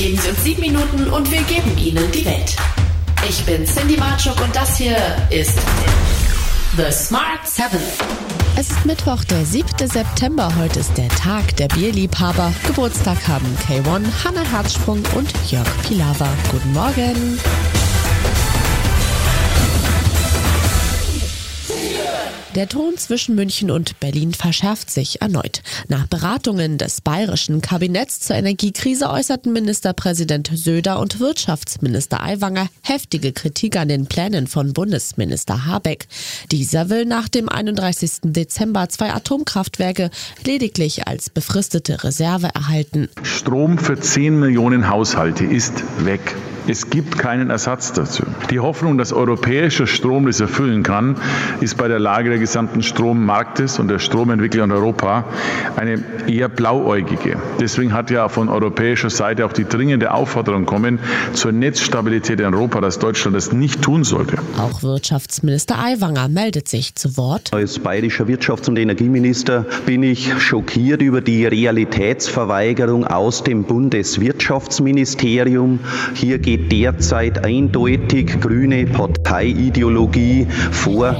Geben Sie uns sieben Minuten und wir geben Ihnen die Welt. Ich bin Cindy Marchuk und das hier ist The Smart Seven. Es ist Mittwoch, der 7. September. Heute ist der Tag der Bierliebhaber. Geburtstag haben K1, Hannah Herzsprung und Jörg Pilawa. Guten Morgen. Der Ton zwischen München und Berlin verschärft sich erneut. Nach Beratungen des bayerischen Kabinetts zur Energiekrise äußerten Ministerpräsident Söder und Wirtschaftsminister Aiwanger heftige Kritik an den Plänen von Bundesminister Habeck. Dieser will nach dem 31. Dezember zwei Atomkraftwerke lediglich als befristete Reserve erhalten. Strom für 10 Millionen Haushalte ist weg. Es gibt keinen Ersatz dazu. Die Hoffnung, dass europäischer Strom das erfüllen kann, ist bei der Lage der gesamten Strommarktes und der Stromentwicklung in Europa eine eher blauäugige. Deswegen hat ja von europäischer Seite auch die dringende Aufforderung kommen zur Netzstabilität in Europa, dass Deutschland das nicht tun sollte. Auch Wirtschaftsminister Aiwanger meldet sich zu Wort. Als bayerischer Wirtschafts- und Energieminister bin ich schockiert über die Realitätsverweigerung aus dem Bundeswirtschaftsministerium. Hier geht derzeit eindeutig grüne Parteiideologie vor.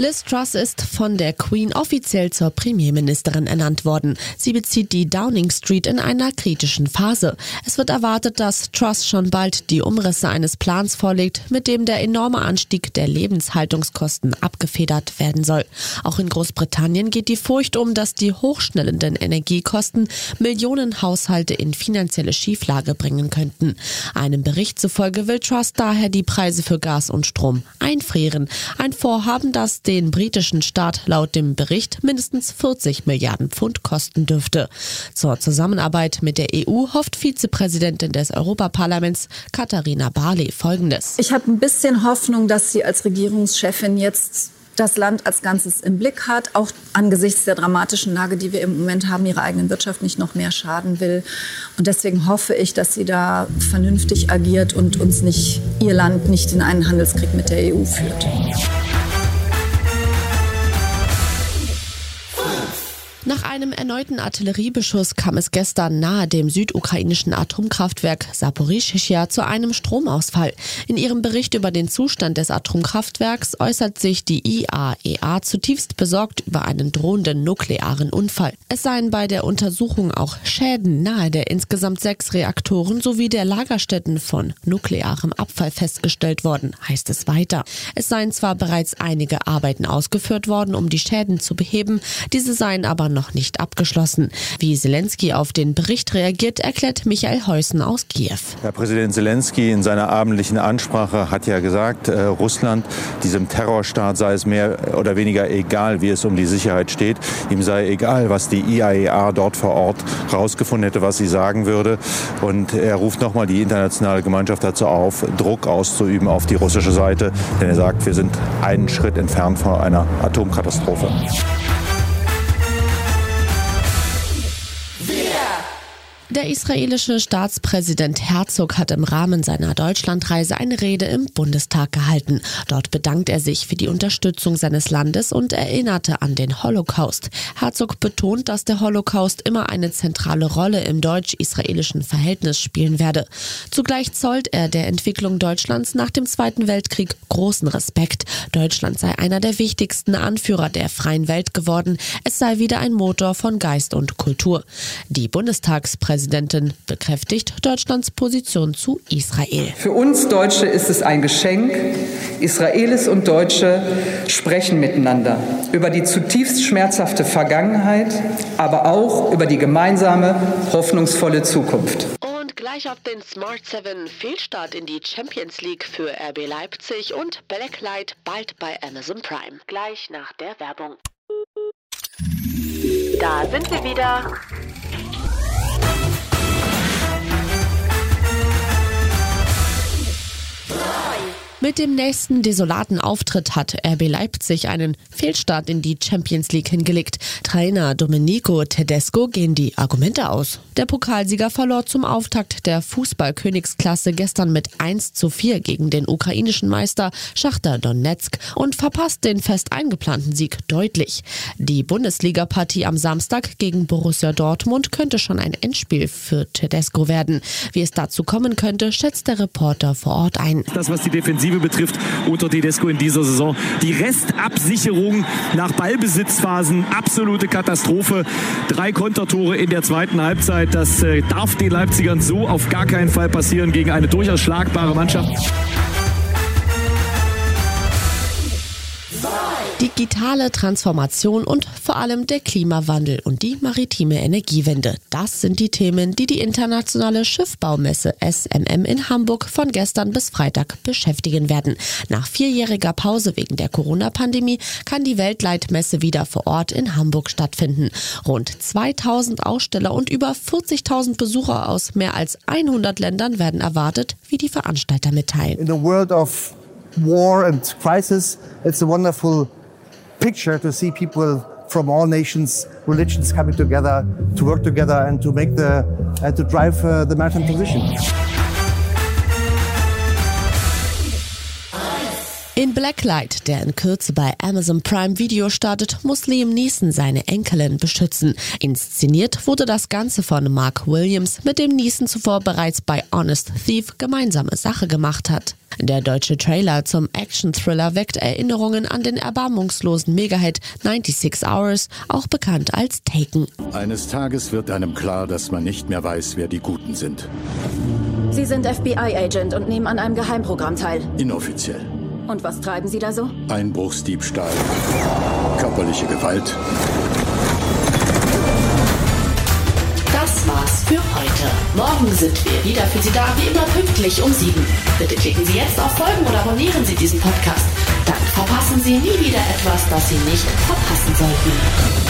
Liz Truss ist von der Queen offiziell zur Premierministerin ernannt worden. Sie bezieht die Downing Street in einer kritischen Phase. Es wird erwartet, dass Truss schon bald die Umrisse eines Plans vorlegt, mit dem der enorme Anstieg der Lebenshaltungskosten abgefedert werden soll. Auch in Großbritannien geht die Furcht um, dass die hochschnellenden Energiekosten Millionen Haushalte in finanzielle Schieflage bringen könnten. Einem Bericht zufolge will Truss daher die Preise für Gas und Strom einfrieren. Ein Vorhaben, das den britischen Staat laut dem Bericht mindestens 40 Milliarden Pfund kosten dürfte. Zur Zusammenarbeit mit der EU hofft Vizepräsidentin des Europaparlaments Katharina Barley Folgendes. Ich habe ein bisschen Hoffnung, dass sie als Regierungschefin jetzt das Land als Ganzes im Blick hat, auch angesichts der dramatischen Lage, die wir im Moment haben, ihrer eigenen Wirtschaft nicht noch mehr schaden will. Und deswegen hoffe ich, dass sie da vernünftig agiert und uns nicht, ihr Land nicht in einen Handelskrieg mit der EU führt. Nach einem erneuten Artilleriebeschuss kam es gestern nahe dem südukrainischen Atomkraftwerk Saporischschja zu einem Stromausfall. In ihrem Bericht über den Zustand des Atomkraftwerks äußert sich die IAEA zutiefst besorgt über einen drohenden nuklearen Unfall. Es seien bei der Untersuchung auch Schäden nahe der insgesamt sechs Reaktoren sowie der Lagerstätten von nuklearem Abfall festgestellt worden, heißt es weiter. Es seien zwar bereits einige Arbeiten ausgeführt worden, um die Schäden zu beheben, diese seien aber noch nicht abgeschlossen. Wie Zelensky auf den Bericht reagiert, erklärt Michael Heusen aus Kiew. Herr Präsident Zelensky in seiner abendlichen Ansprache hat ja gesagt, äh, Russland, diesem Terrorstaat sei es mehr oder weniger egal, wie es um die Sicherheit steht. Ihm sei egal, was die IAEA dort vor Ort herausgefunden hätte, was sie sagen würde. Und er ruft nochmal die internationale Gemeinschaft dazu auf, Druck auszuüben auf die russische Seite. Denn er sagt, wir sind einen Schritt entfernt von einer Atomkatastrophe. Der israelische Staatspräsident Herzog hat im Rahmen seiner Deutschlandreise eine Rede im Bundestag gehalten. Dort bedankt er sich für die Unterstützung seines Landes und erinnerte an den Holocaust. Herzog betont, dass der Holocaust immer eine zentrale Rolle im deutsch-israelischen Verhältnis spielen werde. Zugleich zollt er der Entwicklung Deutschlands nach dem Zweiten Weltkrieg großen Respekt. Deutschland sei einer der wichtigsten Anführer der freien Welt geworden. Es sei wieder ein Motor von Geist und Kultur. Die Bundestagspräsidentin Präsidentin bekräftigt Deutschlands Position zu Israel. Für uns Deutsche ist es ein Geschenk. Israelis und Deutsche sprechen miteinander über die zutiefst schmerzhafte Vergangenheit, aber auch über die gemeinsame, hoffnungsvolle Zukunft. Und gleich auf den Smart 7 Fehlstart in die Champions League für RB Leipzig und Blacklight bald bei Amazon Prime. Gleich nach der Werbung. Da sind wir wieder. Mit dem nächsten desolaten Auftritt hat RB Leipzig einen Fehlstart in die Champions League hingelegt. Trainer Domenico Tedesco gehen die Argumente aus. Der Pokalsieger verlor zum Auftakt der Fußballkönigsklasse gestern mit 1 zu 4 gegen den ukrainischen Meister Schachter Donetsk und verpasst den fest eingeplanten Sieg deutlich. Die Bundesliga-Partie am Samstag gegen Borussia Dortmund könnte schon ein Endspiel für Tedesco werden. Wie es dazu kommen könnte, schätzt der Reporter vor Ort ein. Das, was die Defensive Defensive betrifft unter Tedesco in dieser Saison. Die Restabsicherung nach Ballbesitzphasen, absolute Katastrophe. Drei Kontertore in der zweiten Halbzeit, das äh, darf den Leipzigern so auf gar keinen Fall passieren gegen eine durchaus schlagbare Mannschaft. Digitale Transformation und vor allem der Klimawandel und die maritime Energiewende. Das sind die Themen, die die internationale Schiffbaumesse SMM in Hamburg von gestern bis Freitag beschäftigen werden. Nach vierjähriger Pause wegen der Corona-Pandemie kann die Weltleitmesse wieder vor Ort in Hamburg stattfinden. Rund 2000 Aussteller und über 40.000 Besucher aus mehr als 100 Ländern werden erwartet, wie die Veranstalter mitteilen. In a world of war and crisis, it's a wonderful picture to see people from all nations, religions coming together to work together and to make the uh, to drive uh, the maritime transition. In Blacklight, der in Kürze bei Amazon Prime Video startet, muss Liam Neeson seine Enkelin beschützen. Inszeniert wurde das Ganze von Mark Williams, mit dem Neeson zuvor bereits bei Honest Thief gemeinsame Sache gemacht hat. Der deutsche Trailer zum Action-Thriller weckt Erinnerungen an den erbarmungslosen Megahit 96 Hours, auch bekannt als Taken. Eines Tages wird einem klar, dass man nicht mehr weiß, wer die Guten sind. Sie sind FBI-Agent und nehmen an einem Geheimprogramm teil. Inoffiziell. Und was treiben Sie da so? Einbruchsdiebstahl, körperliche Gewalt. Das war's für heute. Morgen sind wir wieder für Sie da, wie immer pünktlich um sieben. Bitte klicken Sie jetzt auf Folgen oder abonnieren Sie diesen Podcast. Dann verpassen Sie nie wieder etwas, das Sie nicht verpassen sollten.